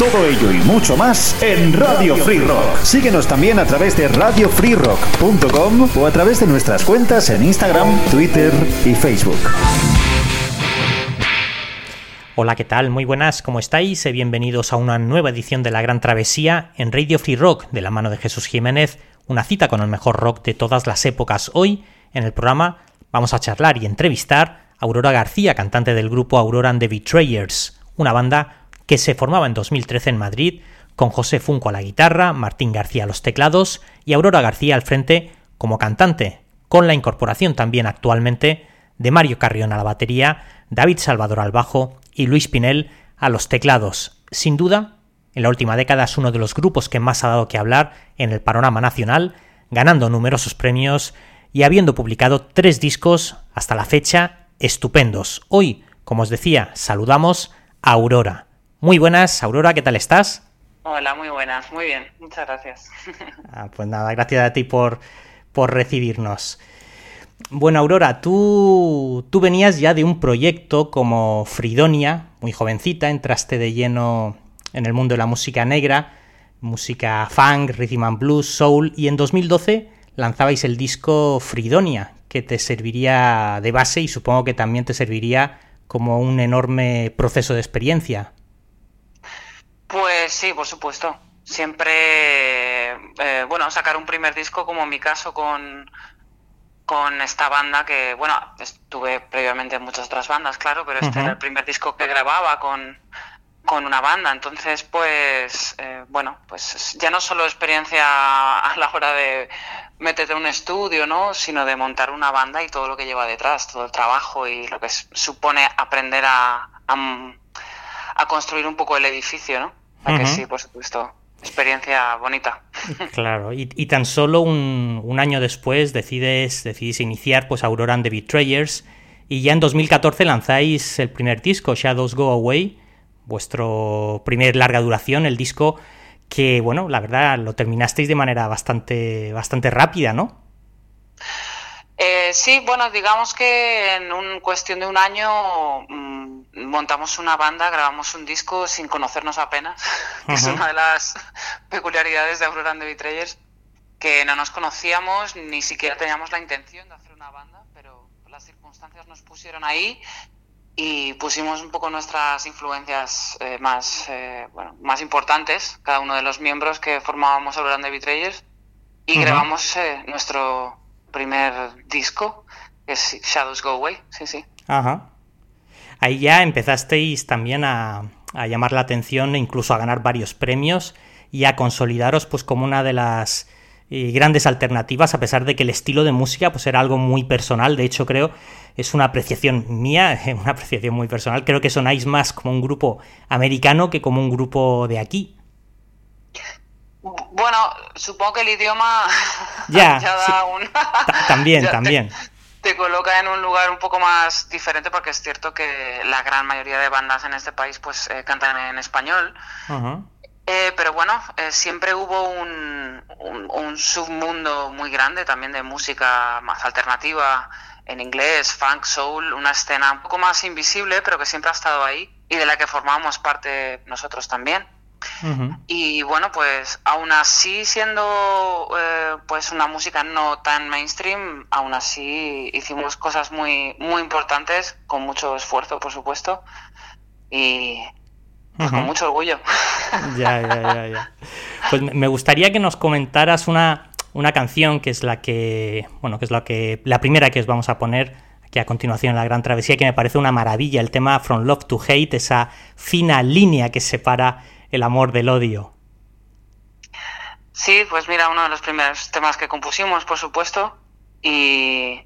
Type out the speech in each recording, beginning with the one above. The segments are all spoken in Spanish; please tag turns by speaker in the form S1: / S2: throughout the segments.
S1: Todo ello y mucho más en Radio Free Rock. Síguenos también a través de radiofreerock.com o a través de nuestras cuentas en Instagram, Twitter y Facebook.
S2: Hola, ¿qué tal? Muy buenas, ¿cómo estáis? Eh, bienvenidos a una nueva edición de La Gran Travesía en Radio Free Rock de la mano de Jesús Jiménez, una cita con el mejor rock de todas las épocas. Hoy, en el programa, vamos a charlar y entrevistar a Aurora García, cantante del grupo Aurora and the Betrayers, una banda que se formaba en 2013 en Madrid, con José Funco a la guitarra, Martín García a los teclados y Aurora García al frente como cantante, con la incorporación también actualmente de Mario Carrión a la batería, David Salvador al bajo y Luis Pinel a los teclados. Sin duda, en la última década es uno de los grupos que más ha dado que hablar en el panorama nacional, ganando numerosos premios y habiendo publicado tres discos hasta la fecha estupendos. Hoy, como os decía, saludamos a Aurora. Muy buenas, Aurora, ¿qué tal estás?
S3: Hola, muy buenas, muy bien, muchas gracias.
S2: Ah, pues nada, gracias a ti por, por recibirnos. Bueno, Aurora, tú, tú venías ya de un proyecto como Fridonia, muy jovencita, entraste de lleno en el mundo de la música negra, música funk, rhythm and blues, soul, y en 2012 lanzabais el disco Fridonia, que te serviría de base y supongo que también te serviría como un enorme proceso de experiencia.
S3: Pues sí, por supuesto. Siempre, eh, bueno, sacar un primer disco como en mi caso con, con esta banda que, bueno, estuve previamente en muchas otras bandas, claro, pero este era el primer disco que grababa con, con una banda. Entonces, pues, eh, bueno, pues ya no solo experiencia a la hora de meterte en un estudio, ¿no? Sino de montar una banda y todo lo que lleva detrás, todo el trabajo y lo que supone aprender a, a construir un poco el edificio, ¿no? Que sí, por supuesto. Experiencia bonita.
S2: Claro, y, tan solo un, año después decides, decidís iniciar pues Aurora and the Betrayers y ya en 2014 lanzáis el primer disco, Shadows Go Away, vuestro primer larga duración, el disco que, bueno, la verdad lo terminasteis de manera bastante, bastante rápida, ¿no?
S3: Eh, sí, bueno, digamos que en un cuestión de un año mm, montamos una banda, grabamos un disco sin conocernos apenas, que es una de las peculiaridades de Aurora and the Betrayers, que no nos conocíamos, ni siquiera teníamos la intención de hacer una banda, pero las circunstancias nos pusieron ahí y pusimos un poco nuestras influencias eh, más, eh, bueno, más importantes, cada uno de los miembros que formábamos Aurora and the Betrayers, y grabamos nuestro primer disco, que es Shadows Go Away, sí, sí.
S2: Ajá. Ahí ya empezasteis también a, llamar la atención e incluso a ganar varios premios y a consolidaros pues como una de las eh, grandes alternativas a pesar de que el estilo de música pues era algo muy personal de hecho creo es una apreciación mía una apreciación muy personal creo que sonáis más como un grupo americano que como un grupo de aquí
S3: bueno, supongo que el idioma
S2: ya, también, también.
S3: Te, coloca en un lugar un poco más diferente porque es cierto que la gran mayoría de bandas en este país pues eh, cantan en español. Eh, pero bueno, eh, siempre hubo un, un, submundo muy grande también de música más alternativa en inglés, funk, soul, una escena un poco más invisible, pero que siempre ha estado ahí y de la que formamos parte nosotros también. Y bueno, pues aún así siendo eh, pues una música no tan mainstream, aún así hicimos cosas muy, muy importantes, con mucho esfuerzo, por supuesto, y pues, con mucho orgullo.
S2: Ya, ya, ya, ya. Pues me gustaría que nos comentaras una, una canción que es la que, bueno, que es la que, la primera que os vamos a poner aquí a continuación en la Gran Travesía, que me parece una maravilla, el tema From Love to Hate, esa fina línea que separa el amor del odio.
S3: Sí, pues mira, uno de los primeros temas que compusimos, por supuesto, y,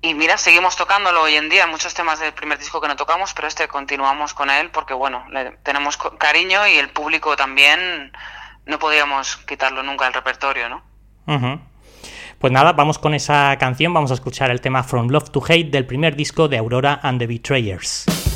S3: y mira, seguimos tocándolo hoy en día, muchos temas del primer disco que no tocamos, pero este continuamos con él porque, bueno, le tenemos cariño y el público también no podíamos quitarlo nunca del repertorio, ¿no?
S4: Pues nada, vamos con esa canción, vamos a escuchar el tema From Love to Hate del primer disco de Aurora and the Betrayers.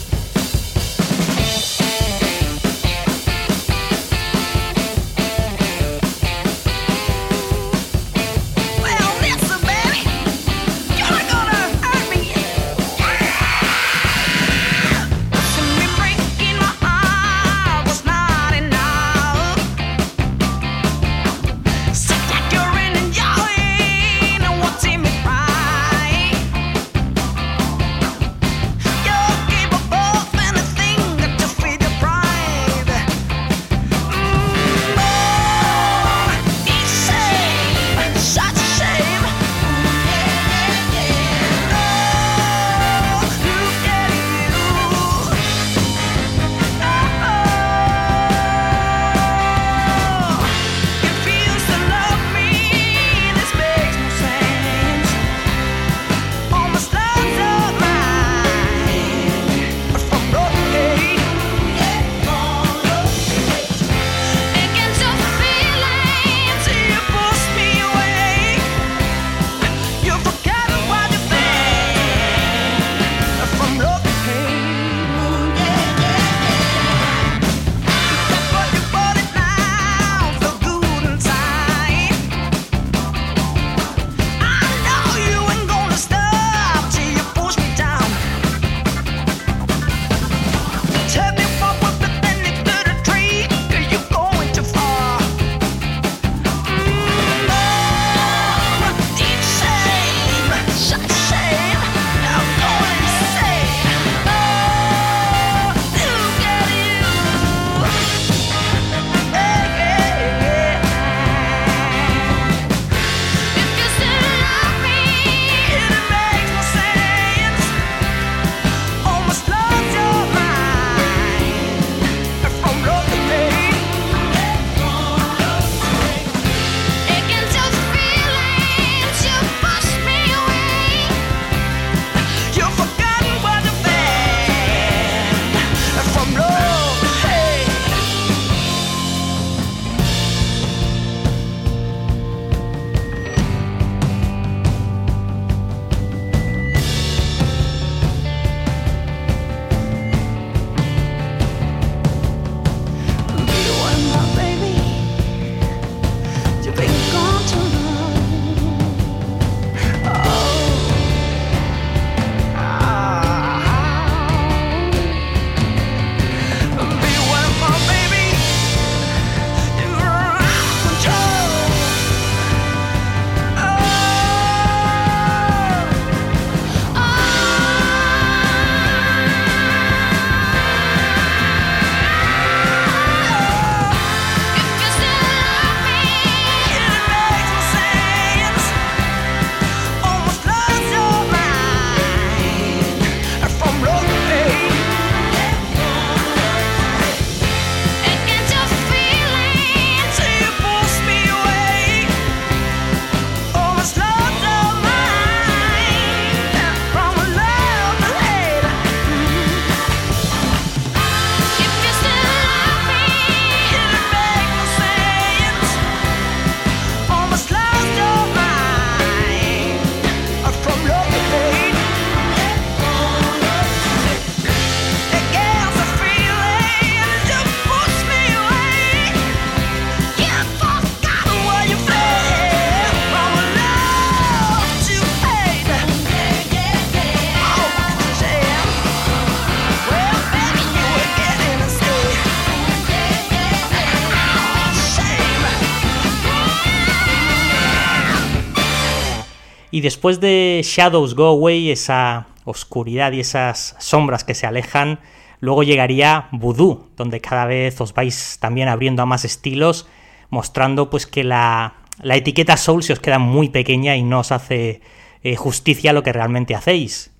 S4: Y después de Shadows Go Away, esa oscuridad y esas sombras que se alejan, luego llegaría Voodoo, donde cada vez os vais también abriendo a más estilos, mostrando pues que la, etiqueta Soul se os queda muy pequeña y no os hace eh, justicia lo que realmente hacéis.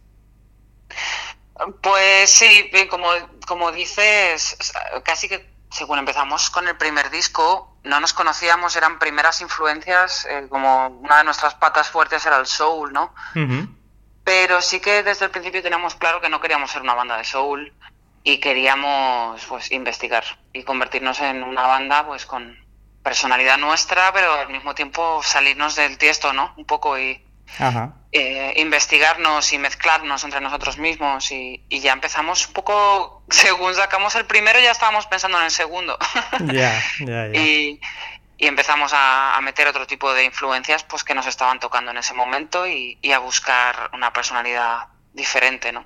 S3: Pues sí, como, como dices, casi que según empezamos con el primer disco, no nos conocíamos, eran primeras influencias, eh, como una de nuestras patas fuertes era el soul, ¿no? Pero sí que desde el principio teníamos claro que no queríamos ser una banda de soul y queríamos pues investigar y convertirnos en una banda pues con, personalidad nuestra, pero al mismo tiempo salirnos del tiesto, ¿no? Un poco y eh, investigarnos y mezclarnos entre nosotros mismos y, ya empezamos un poco, según sacamos el primero ya estábamos pensando en el segundo. Ya, ya, ya. Y, empezamos a, meter otro tipo de influencias pues que nos estaban tocando en ese momento y, a buscar una personalidad diferente, ¿no?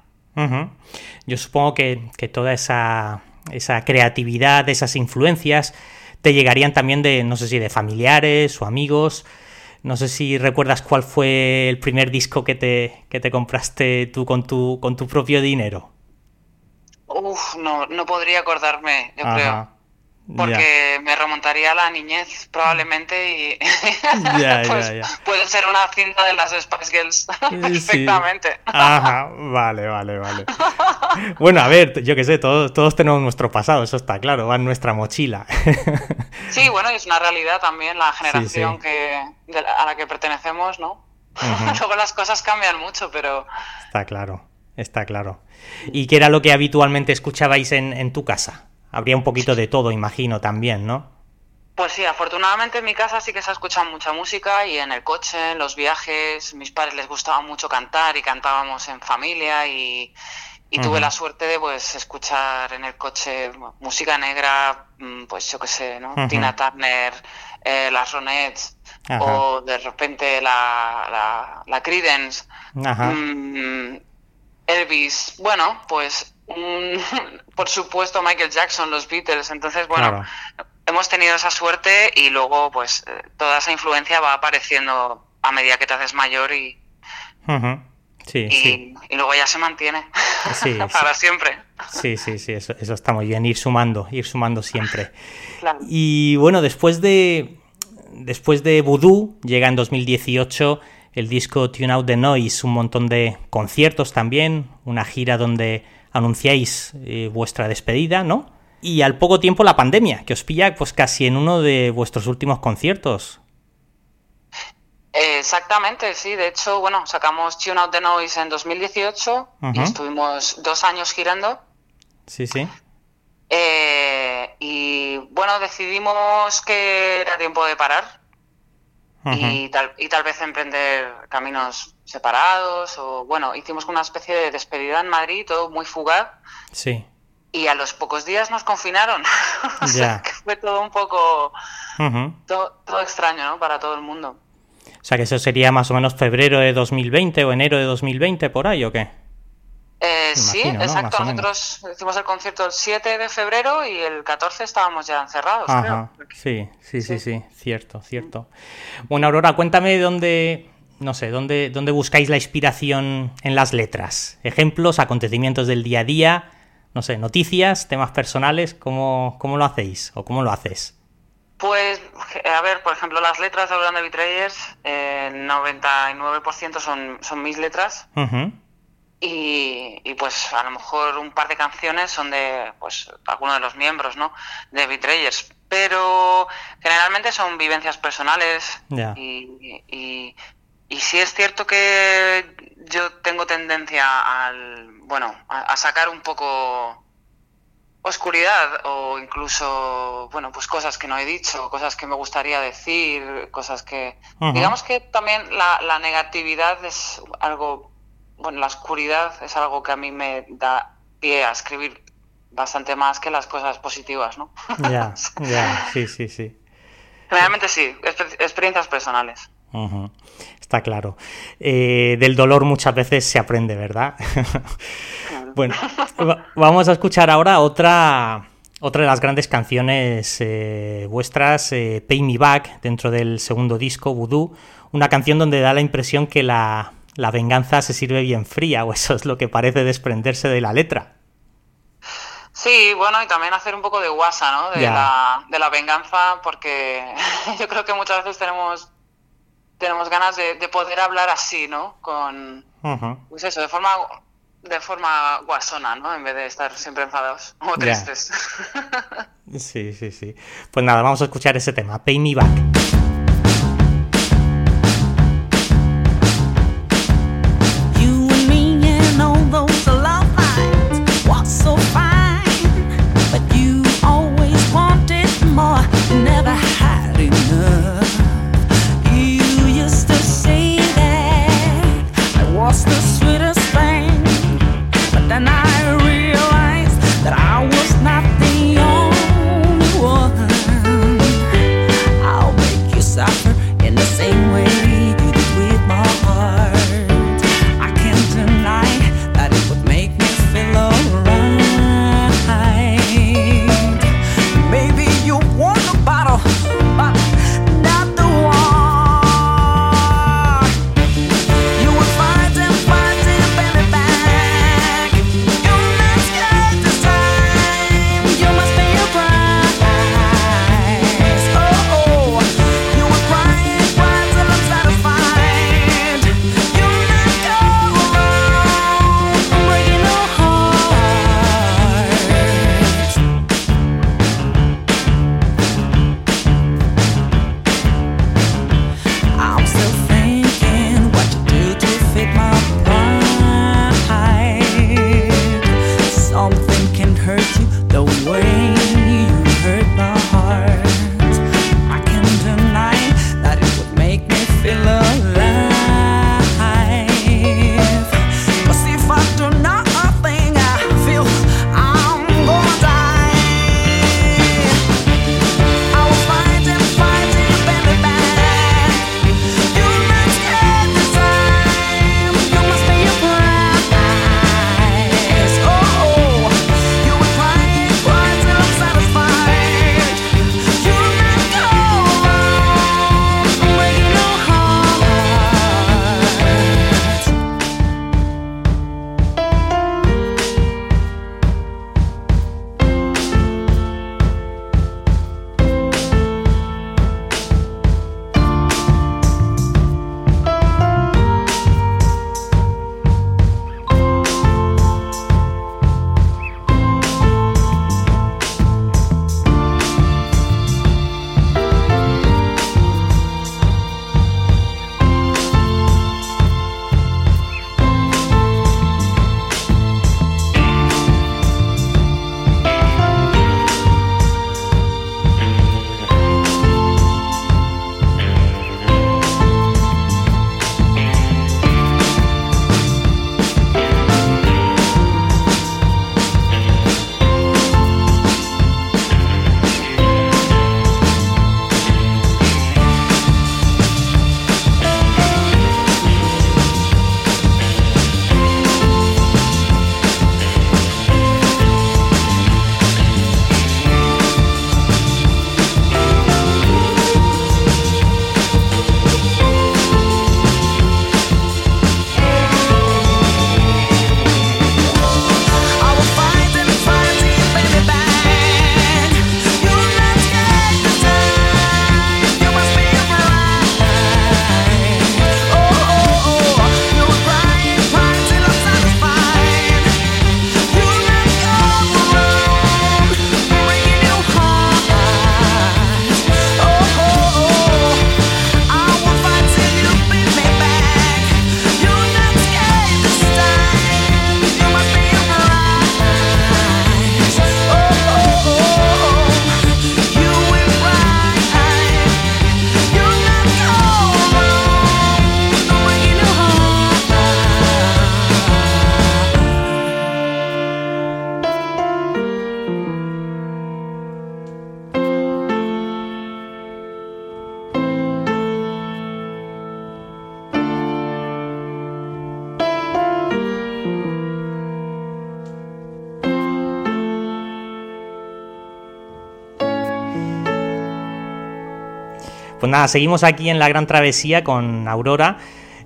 S2: Yo supongo que, que toda esa, esa creatividad, esas influencias, te llegarían también de, no sé si de familiares o amigos. No sé si recuerdas cuál fue el primer disco que te, que te compraste tú con tu, con tu propio dinero.
S3: Uf, no, no podría acordarme, yo creo porque me remontaría a la niñez probablemente y pues puede ser una cinta de las Spice Girls perfectamente.
S2: Ajá, vale, vale, vale. Bueno, a ver, yo qué sé, todos, todos tenemos nuestro pasado, eso está claro, va en nuestra mochila.
S3: Sí, bueno, y es una realidad también la generación que a la que pertenecemos, ¿no? Luego las cosas cambian mucho, pero...
S2: Está claro, está claro. ¿Y qué era lo que habitualmente escuchabais en, en tu casa? Habría un poquito de todo, imagino, también, ¿no?
S3: Pues sí, afortunadamente en mi casa sí que se ha escuchado mucha música y en el coche, en los viajes, mis padres les gustaba mucho cantar y cantábamos en familia y, tuve la suerte de pues escuchar en el coche música negra, mm, pues yo qué sé, ¿no? Tina Turner, eh, las Ronettes o de repente la, la, la Creedence, mm, Elvis, bueno, pues por supuesto Michael Jackson, los Beatles. Entonces, bueno, hemos tenido esa suerte y luego pues eh, toda esa influencia va apareciendo a medida que te haces mayor y... Sí, y, y, luego ya se mantiene para siempre.
S2: Sí, sí, sí, eso, eso, está muy bien, ir sumando, ir sumando siempre. Y bueno, después de después de Voodoo llega en 2018 el disco Tune Out the Noise, un montón de conciertos también, una gira donde anunciáis eh, vuestra despedida, ¿no? Y al poco tiempo la pandemia, que os pilla pues casi en uno de vuestros últimos conciertos.
S3: Exactamente, sí. De hecho, bueno, sacamos Tune Out the Noise en 2018 y estuvimos dos años girando.
S2: Sí, sí.
S3: Eh, y bueno, decidimos que era tiempo de parar y, tal, y tal vez emprender caminos separados o bueno, hicimos una especie de despedida en Madrid, todo muy fugaz.
S2: Sí.
S3: Y a los pocos días nos confinaron. o sea, que fue todo un poco todo, extraño, ¿no? Para todo el mundo.
S2: O sea, que eso sería más o menos febrero de 2020 o enero de 2020 por ahí o qué?
S3: Eh, sí, exacto. Nosotros hicimos el concierto el 7 de febrero y el 14 estábamos ya encerrados.
S2: Sí, sí, sí, sí, cierto, cierto. Bueno, Aurora, cuéntame dónde, no sé, dónde, dónde buscáis la inspiración en las letras. Ejemplos, acontecimientos del día a día, no sé, noticias, temas personales, ¿cómo, cómo lo hacéis o cómo lo haces?
S3: Pues, a ver, por ejemplo, las letras de Brand Betrayers, el 99% son, son mis letras. Y, pues a lo mejor un par de canciones son de pues algunos de los miembros no de Betrayers pero generalmente son vivencias personales y, y, y, sí es cierto que yo tengo tendencia al bueno a, sacar un poco oscuridad o incluso bueno pues cosas que no he dicho cosas que me gustaría decir cosas que digamos que también la, la negatividad es algo bueno, la oscuridad es algo que a mí me da pie a escribir bastante más que las cosas positivas, ¿no?
S2: Ya, ya, sí, sí, sí.
S3: Realmente sí, experiencias personales.
S2: Está claro. Eh, del dolor muchas veces se aprende, ¿verdad? bueno, vamos a escuchar ahora otra, otra de las grandes canciones eh, vuestras, eh, Pay Me Back, dentro del segundo disco, Voodoo, una canción donde da la impresión que la la venganza se sirve bien fría, o eso es lo que parece desprenderse de la letra.
S3: Sí, bueno, y también hacer un poco de guasa, ¿no? De, la, de la venganza, porque yo creo que muchas veces tenemos, tenemos ganas de, poder hablar así, ¿no? Con, pues eso, de forma, de forma guasona, ¿no? En vez de estar siempre enfadados o tristes.
S2: sí, sí, sí. Pues nada, vamos a escuchar ese tema, Pay Me Back. Pues nada, seguimos aquí en la gran travesía con Aurora.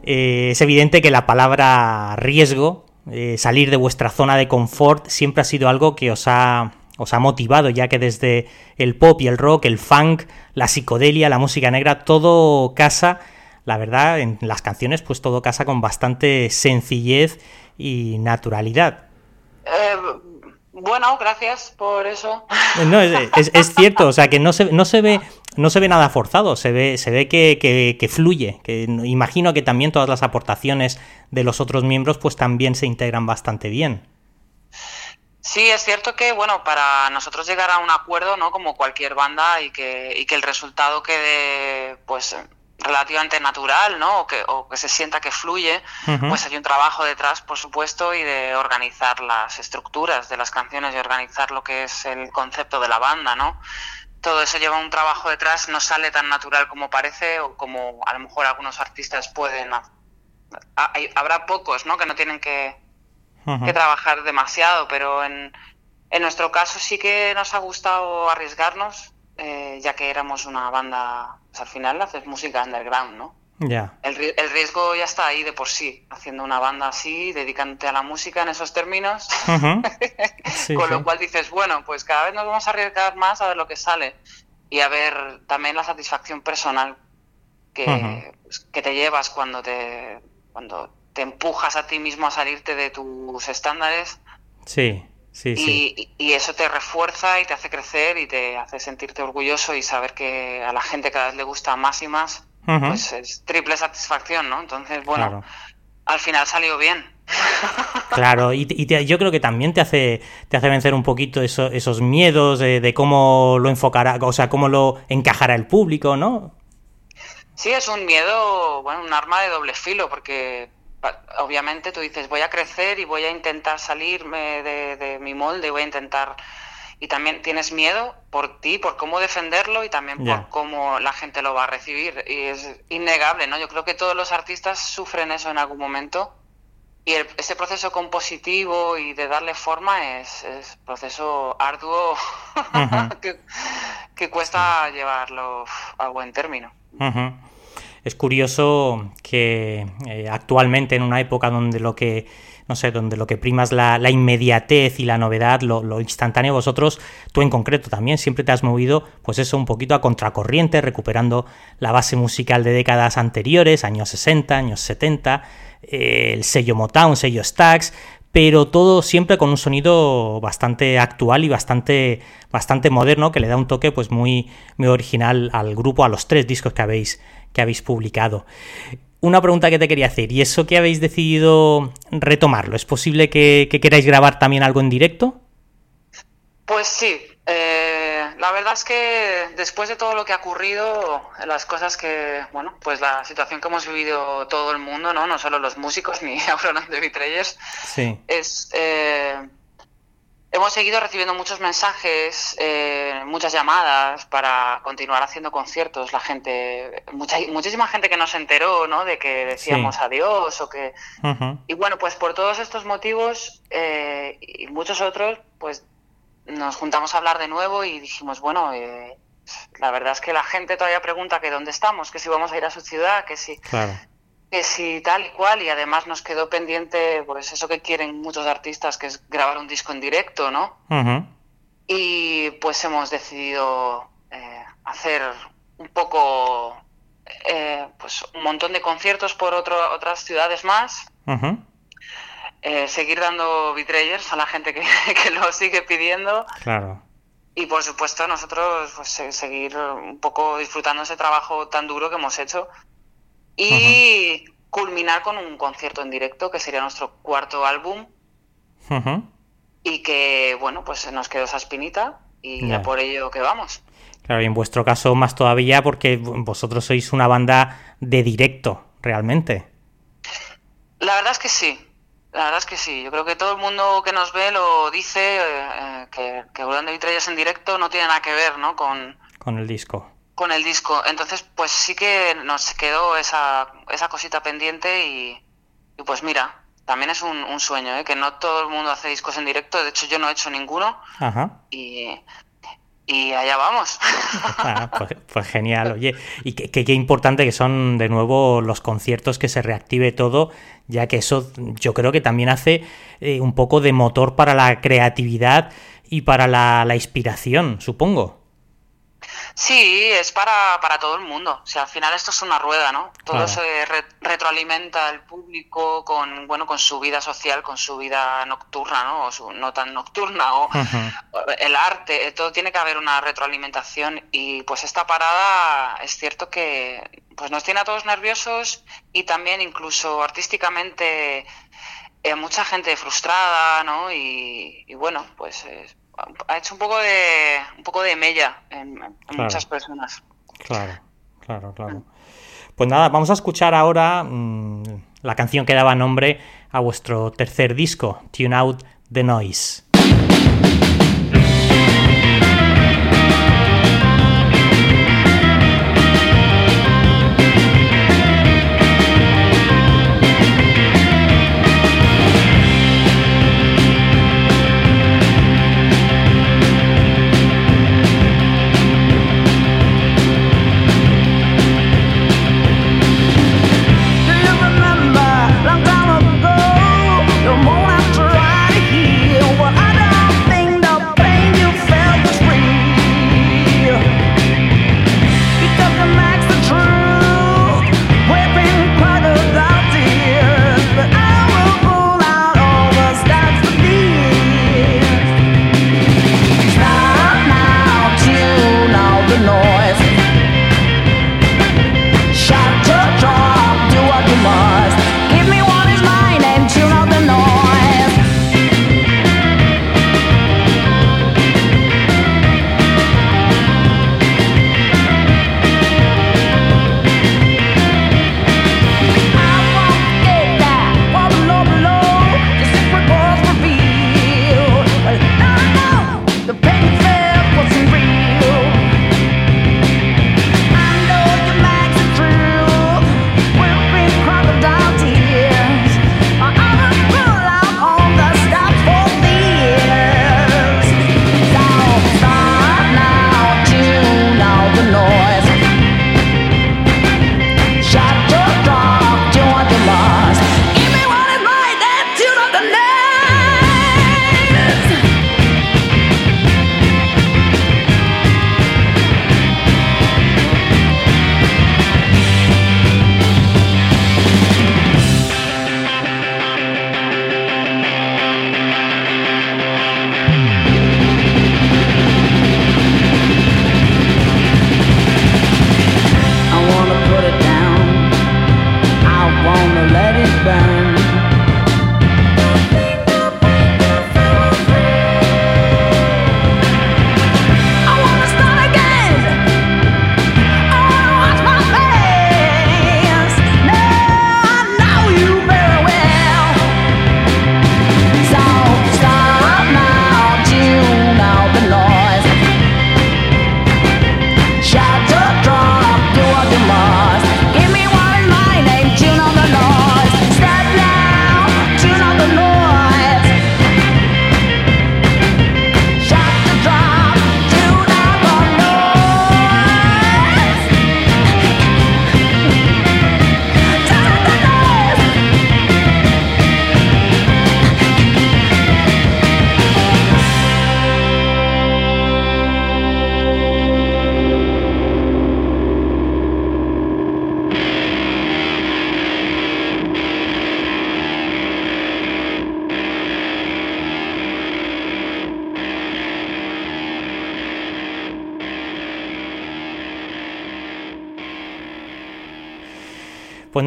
S2: Eh, es evidente que la palabra riesgo, eh, salir de vuestra zona de confort, siempre ha sido algo que os ha, os ha motivado, ya que desde el pop y el rock, el funk, la psicodelia, la música negra, todo casa, la verdad, en las canciones, pues todo casa con bastante sencillez y naturalidad.
S3: Eh, bueno, gracias por eso.
S2: No, es, cierto, o sea que no se, no se ve no se ve nada forzado, se ve, se ve que, fluye. Que imagino que también todas las aportaciones de los otros miembros pues también se integran bastante bien.
S3: Sí, es cierto que, bueno, para nosotros llegar a un acuerdo, ¿no? Como cualquier banda y que, y que el resultado quede, pues, relativamente natural, ¿no? O que, o que se sienta que fluye, pues hay un trabajo detrás, por supuesto, y de organizar las estructuras de las canciones y organizar lo que es el concepto de la banda, ¿no? Todo eso lleva un trabajo detrás, no sale tan natural como parece o como a lo mejor algunos artistas pueden. habrá pocos, ¿no? Que no tienen que, que trabajar demasiado, pero en, en nuestro caso sí que nos ha gustado arriesgarnos eh, ya que éramos una banda, pues al final haces música underground, ¿no?
S2: Ya.
S3: El, riesgo ya está ahí de por sí, haciendo una banda así, dedicándote a la música en esos términos. Con lo cual dices, bueno, pues cada vez nos vamos a arriesgar más a ver lo que sale y a ver también la satisfacción personal que, pues, que te llevas cuando te, cuando te empujas a ti mismo a salirte de tus estándares.
S2: Sí
S3: y, eso te refuerza y te hace crecer y te hace sentirte orgulloso y saber que a la gente cada vez le gusta más y más, pues es triple satisfacción, ¿no? Entonces, bueno, al final salió bien.
S2: Claro, y, yo creo que también te hace, te hace vencer un poquito esos miedos de, de, cómo lo enfocará, o sea, cómo lo encajará el público, ¿no?
S3: Sí, es un miedo, bueno, un arma de doble filo, porque obviamente tú dices, voy a crecer y voy a intentar salirme de, mi molde, voy a intentar... Y también tienes miedo por ti, por cómo defenderlo y también por cómo la gente lo va a recibir. Y es innegable, ¿no? Yo creo que todos los artistas sufren eso en algún momento. Y ese proceso compositivo y de darle forma es, es proceso arduo que, cuesta llevarlo a buen término.
S2: Es curioso que eh, actualmente en una época donde lo que no sé, donde lo que prima es la, inmediatez y la novedad, lo, instantáneo, vosotros, tú en concreto también, siempre te has movido, pues eso, un poquito a contracorriente, recuperando la base musical de décadas anteriores, años 60, años 70, eh, el sello Motown, sello Stax, pero todo siempre con un sonido bastante actual y bastante, bastante moderno, que le da un toque pues muy, muy original al grupo, a los tres discos que habéis que habéis publicado. Una pregunta que te quería hacer, ¿y eso que habéis decidido retomarlo? ¿Es posible que, queráis grabar también algo en directo?
S3: Pues sí, eh, la verdad es que después de todo lo que ha ocurrido, las cosas que, bueno, pues la situación que hemos vivido todo el mundo, no, no solo los músicos ni Aurora de Vitreyes,
S2: sí.
S3: es eh, Hemos seguido recibiendo muchos mensajes, eh, muchas llamadas para continuar haciendo conciertos. La gente, mucha, muchísima gente que nos enteró, ¿no? De que decíamos adiós o que. Y bueno, pues por todos estos motivos eh, y muchos otros, pues nos juntamos a hablar de nuevo y dijimos, bueno, eh, la verdad es que la gente todavía pregunta que dónde estamos, que si vamos a ir a su ciudad, que si.
S2: Claro
S3: que si tal y cual, y además nos quedó pendiente, pues eso que quieren muchos artistas, que es grabar un disco en directo, ¿no? Y pues hemos decidido eh, hacer un poco, eh, pues un montón de conciertos por otro, otras ciudades más. Eh, seguir dando vitrayers a la gente que, que, lo sigue pidiendo.
S2: Claro.
S3: Y por supuesto nosotros pues, seguir un poco disfrutando ese trabajo tan duro que hemos hecho y culminar con un concierto en directo, que sería nuestro cuarto álbum. Y que, bueno, pues nos quedó esa espinita y ya por ello que vamos.
S2: Claro, y en vuestro caso más todavía porque vosotros sois una banda de directo, realmente.
S3: La verdad es que sí, la verdad es que sí. Yo creo que todo el mundo que nos ve lo dice, eh, que, que Volando en directo no tiene nada que ver, ¿no? Con,
S2: con el disco
S3: con el disco. Entonces, pues sí que nos quedó esa, esa cosita pendiente y, pues mira, también es un, sueño, ¿eh? que no todo el mundo hace discos en directo. De hecho, yo no he hecho ninguno. Y, y allá vamos.
S4: Ah, pues, pues, genial, oye, y qué, importante que son de nuevo los conciertos, que se reactive todo, ya que eso yo creo que también hace eh, un poco de motor para la creatividad y para la inspiración, supongo.
S3: Sí, es para, para todo el mundo. O sea, al final esto es una rueda, ¿no? Todo se retroalimenta el público con, bueno, con su vida social, con su vida nocturna, ¿no? O su, no tan nocturna, o el arte. Eh, todo tiene que haber una retroalimentación y pues esta parada es cierto que pues nos tiene a todos nerviosos y también incluso artísticamente eh, mucha gente frustrada, ¿no? Y, bueno, pues ha hecho un poco de un poco de mella en, muchas personas.
S4: Claro, claro, claro. Pues nada, vamos a escuchar ahora mm, la canción que daba nombre a vuestro tercer disco, Tune Out the Noise.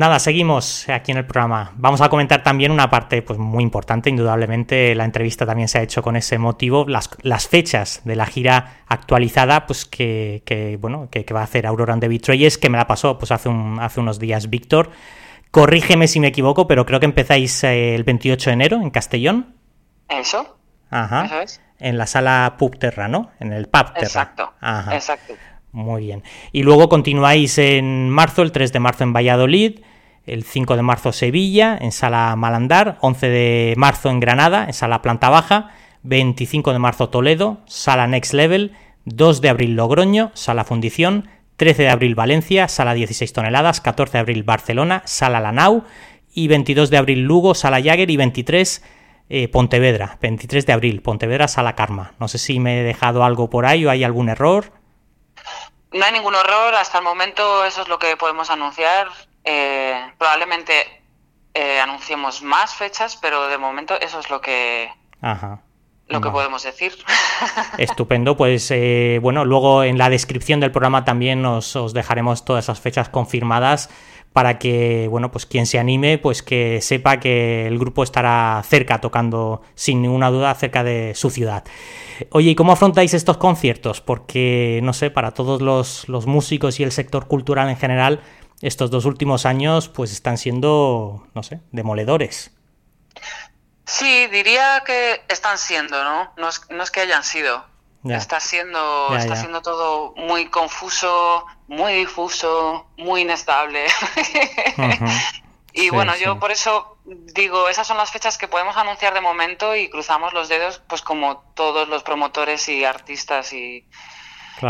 S4: Nada, seguimos aquí en el programa. Vamos a comentar también una parte pues, muy importante, indudablemente la entrevista también se ha hecho con ese motivo, las, las fechas de la gira actualizada pues que, bueno, que, va a hacer Aurora and the Betrayers, que me la pasó pues, hace, un, hace unos días Víctor. Corrígeme si me equivoco, pero creo que empezáis eh, el 28 de enero en Castellón.
S3: Eso.
S4: Ajá. Eso es. En la sala Pub Terra, ¿no? En el Pub Terra.
S3: Exacto. Ajá. Exacto.
S4: Muy bien. Y luego continuáis en marzo, el 3 de marzo en Valladolid, el 5 de marzo Sevilla, en Sala Malandar, 11 de marzo en Granada, en Sala Planta Baja, 25 de marzo Toledo, Sala Next Level,
S2: 2 de abril Logroño, sala Fundición, 13 de abril Valencia, sala 16 toneladas, 14 de abril Barcelona, sala Lanau y 22 de abril Lugo, sala Jagger y 23 eh, Pontevedra, 23 de abril, Pontevedra, sala Karma. No sé si me he dejado algo por ahí o hay algún error.
S3: No hay ningún error, hasta el momento eso es lo que podemos anunciar. Eh, probablemente eh, anunciemos más fechas, pero de momento eso es lo que, Ajá lo que podemos decir.
S2: Estupendo, pues eh, bueno, luego en la descripción del programa también os, dejaremos todas esas fechas confirmadas para que, bueno, pues quien se anime, pues que sepa que el grupo estará cerca, tocando sin ninguna duda cerca de su ciudad. Oye, ¿y cómo afrontáis estos conciertos? Porque, no sé, para todos los, los músicos y el sector cultural en general, estos dos últimos años, pues están siendo, no sé, demoledores.
S3: Sí, diría que están siendo, ¿no? No es, que hayan sido. Está siendo, está siendo todo muy confuso, muy difuso, muy inestable. y bueno, yo por eso digo, esas son las fechas que podemos anunciar de momento y cruzamos los dedos, pues como todos los promotores y artistas y,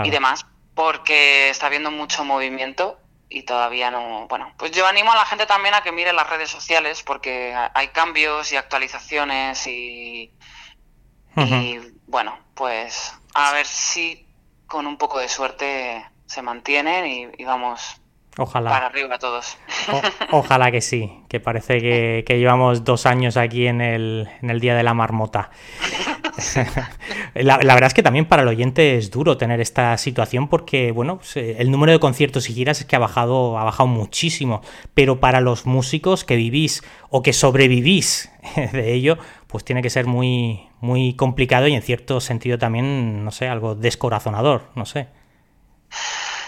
S3: y demás, porque está habiendo mucho movimiento y todavía no. Bueno, pues yo animo a la gente también a que mire las redes sociales porque hay cambios y actualizaciones y, y bueno, pues a ver si con un poco de suerte se mantienen y, vamos
S2: Ojalá.
S3: Para arriba todos.
S2: ojalá que sí, que parece que, que, llevamos dos años aquí en el, en el Día de la Marmota. la, verdad es que también para el oyente es duro tener esta situación porque, bueno, pues, eh, el número de conciertos y giras es que ha bajado, ha bajado muchísimo. Pero para los músicos que vivís o que sobrevivís de ello, pues tiene que ser muy, muy complicado y en cierto sentido también, no sé, algo descorazonador, no sé.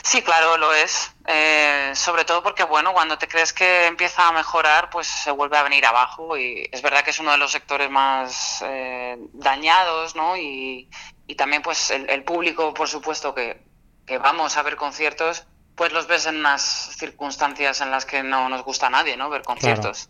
S3: Sí, claro, lo es. Eh, sobre todo porque, bueno, cuando te crees que empieza a mejorar, pues se vuelve a venir abajo y es verdad que es uno de los sectores más eh, dañados, ¿no? Y, y también, pues, el, público, por supuesto, que, que vamos a ver conciertos, pues los ves en unas circunstancias en las que no nos gusta a nadie, ¿no? Ver conciertos.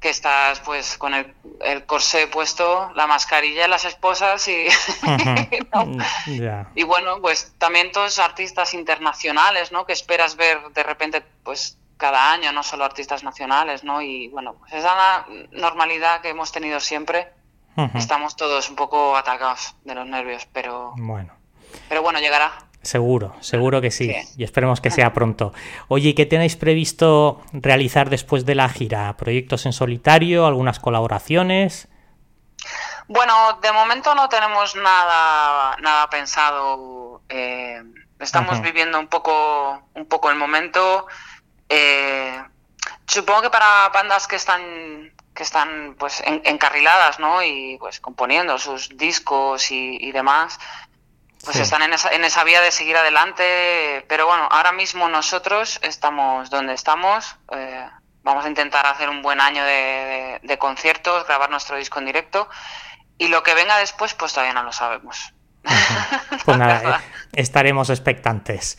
S3: Que estás pues con el, el, corsé puesto, la mascarilla, las esposas y... Y bueno, pues también todos artistas internacionales, ¿no? Que esperas ver de repente pues cada año, no solo artistas nacionales, ¿no? Y bueno, pues esa normalidad que hemos tenido siempre. Estamos todos un poco atacados de los nervios, pero... Bueno. Pero bueno, llegará.
S2: Seguro, seguro que sí. Y esperemos que sea pronto. Oye, ¿qué tenéis previsto realizar después de la gira? ¿Proyectos en solitario? ¿Algunas colaboraciones?
S3: Bueno, de momento no tenemos nada, nada pensado. Eh, estamos viviendo un poco, un poco el momento. Eh, supongo que para bandas que están que están pues encarriladas, ¿no? Y pues componiendo sus discos y, y demás, pues están en esa, en esa vía de seguir adelante, pero bueno, ahora mismo nosotros estamos donde estamos, eh, vamos a intentar hacer un buen año de, conciertos, grabar nuestro disco en directo y lo que venga después pues todavía no lo sabemos.
S2: pues nada, estaremos expectantes.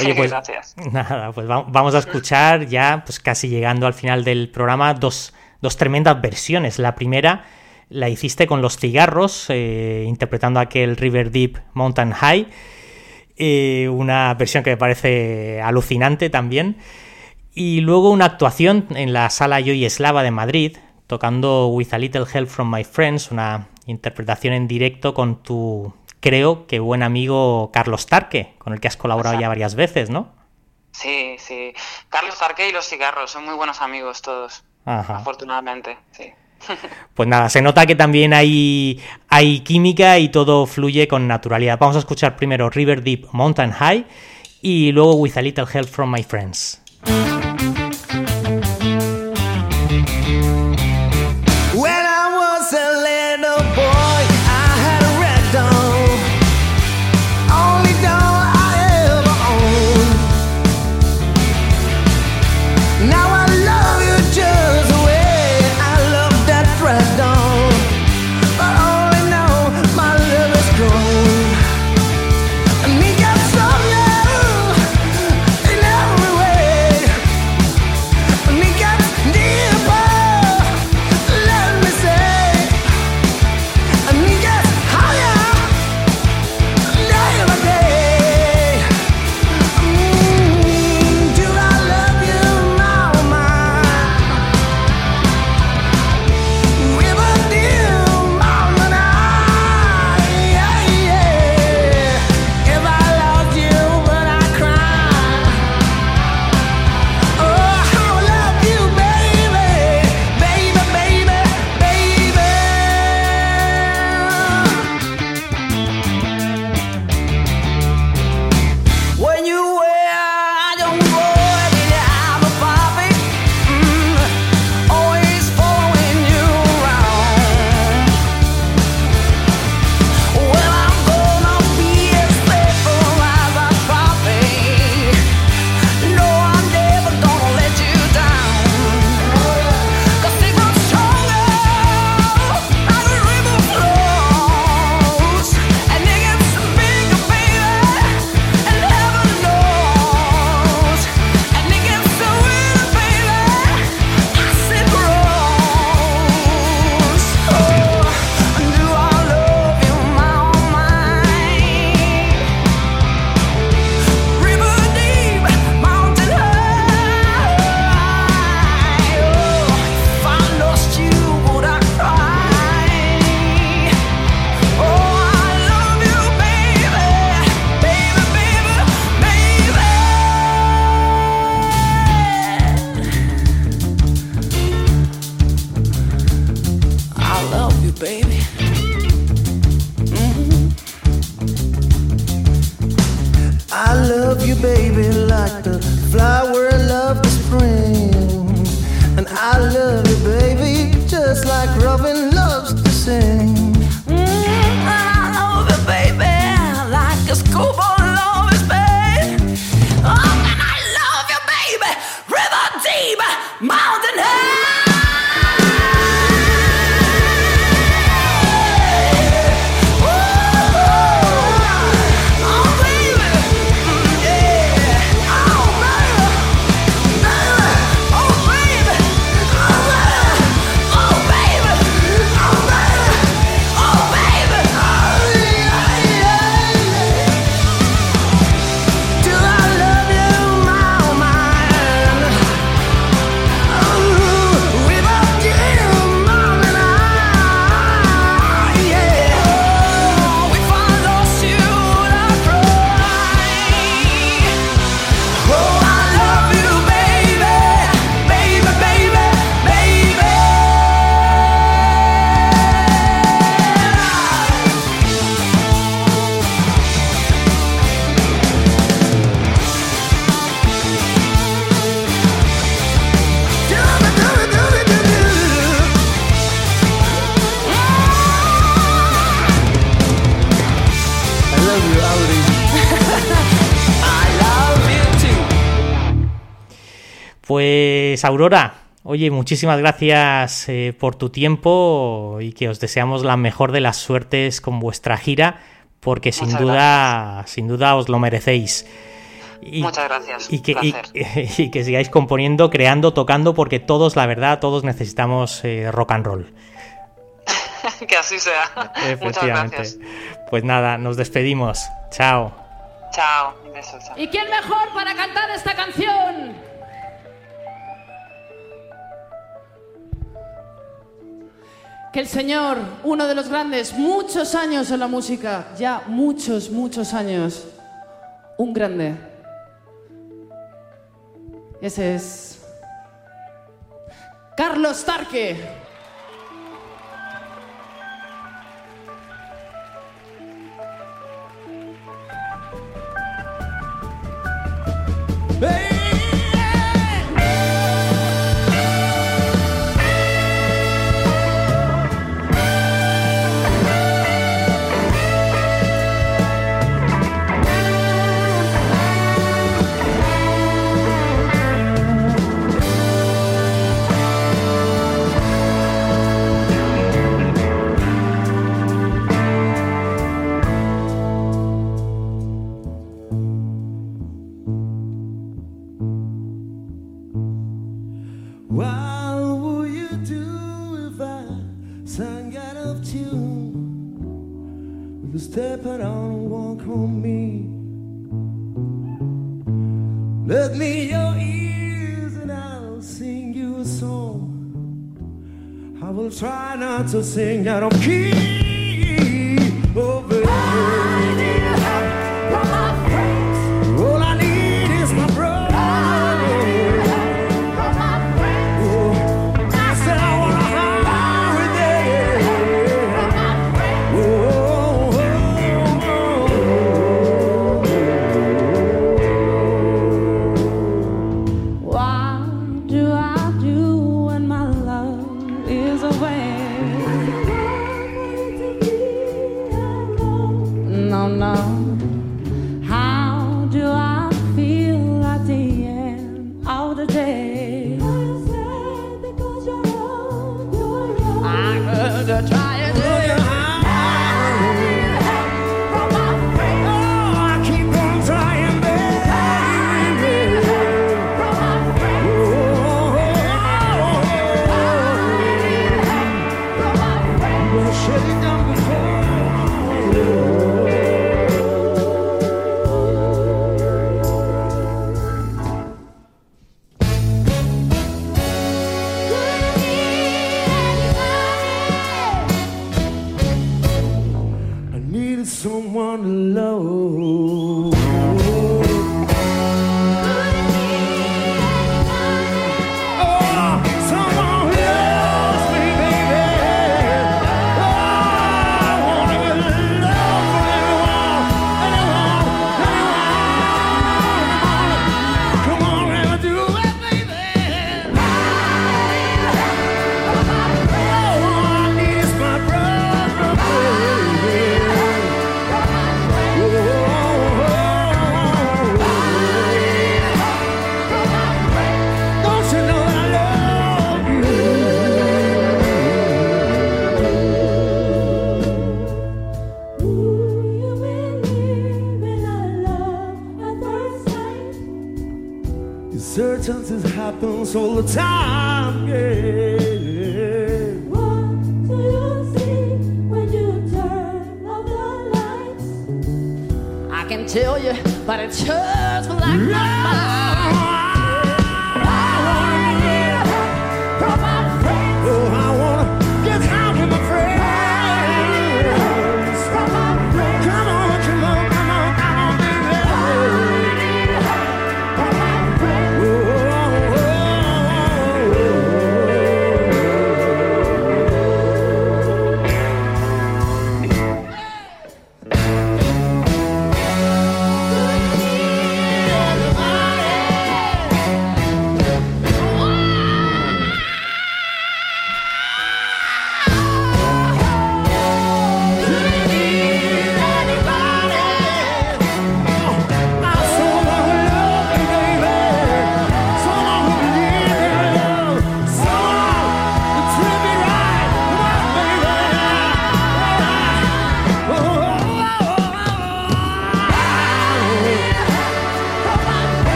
S3: Oye, pues Gracias.
S2: nada, pues vamos a escuchar ya, pues casi llegando al final del programa, dos, dos tremendas versiones. La primera la hiciste con los cigarros, eh, interpretando aquel River Deep Mountain High, eh, una versión que me parece alucinante también. Y luego una actuación en la sala Joy Eslava de Madrid, tocando With a Little Help from My Friends, una interpretación en directo con tu, creo que buen amigo Carlos Tarque, con el que has colaborado ya varias veces, ¿no?
S3: Sí, sí. Carlos Tarque y los cigarros, son muy buenos amigos todos. Afortunadamente, sí.
S2: Pues nada, se nota que también hay, química y todo fluye con naturalidad. Vamos a escuchar primero River Deep Mountain High y luego With a Little Help from My Friends. Pues Aurora, oye, muchísimas gracias eh, por tu tiempo y que os deseamos la mejor de las suertes con vuestra gira, porque sin duda, sin duda os lo merecéis.
S3: Muchas gracias.
S2: Y que, y, que, sigáis componiendo, creando, tocando, porque todos, la verdad, todos necesitamos eh, rock and roll.
S3: que así sea. Muchas gracias.
S2: Pues nada, nos despedimos. Chao.
S3: Chao.
S4: ¿Y quién mejor para cantar esta canción? Que el Señor, uno de los grandes, muchos años en la música, ya muchos, muchos años, un grande. Ese es Carlos Tarque.
S5: sing, I don't does this happen all the time? Yeah.
S6: What do you see when you turn on the lights?
S4: I can tell you, but it
S5: turns black. yeah.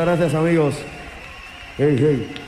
S5: Muchas gracias, amigos. Hey, hey.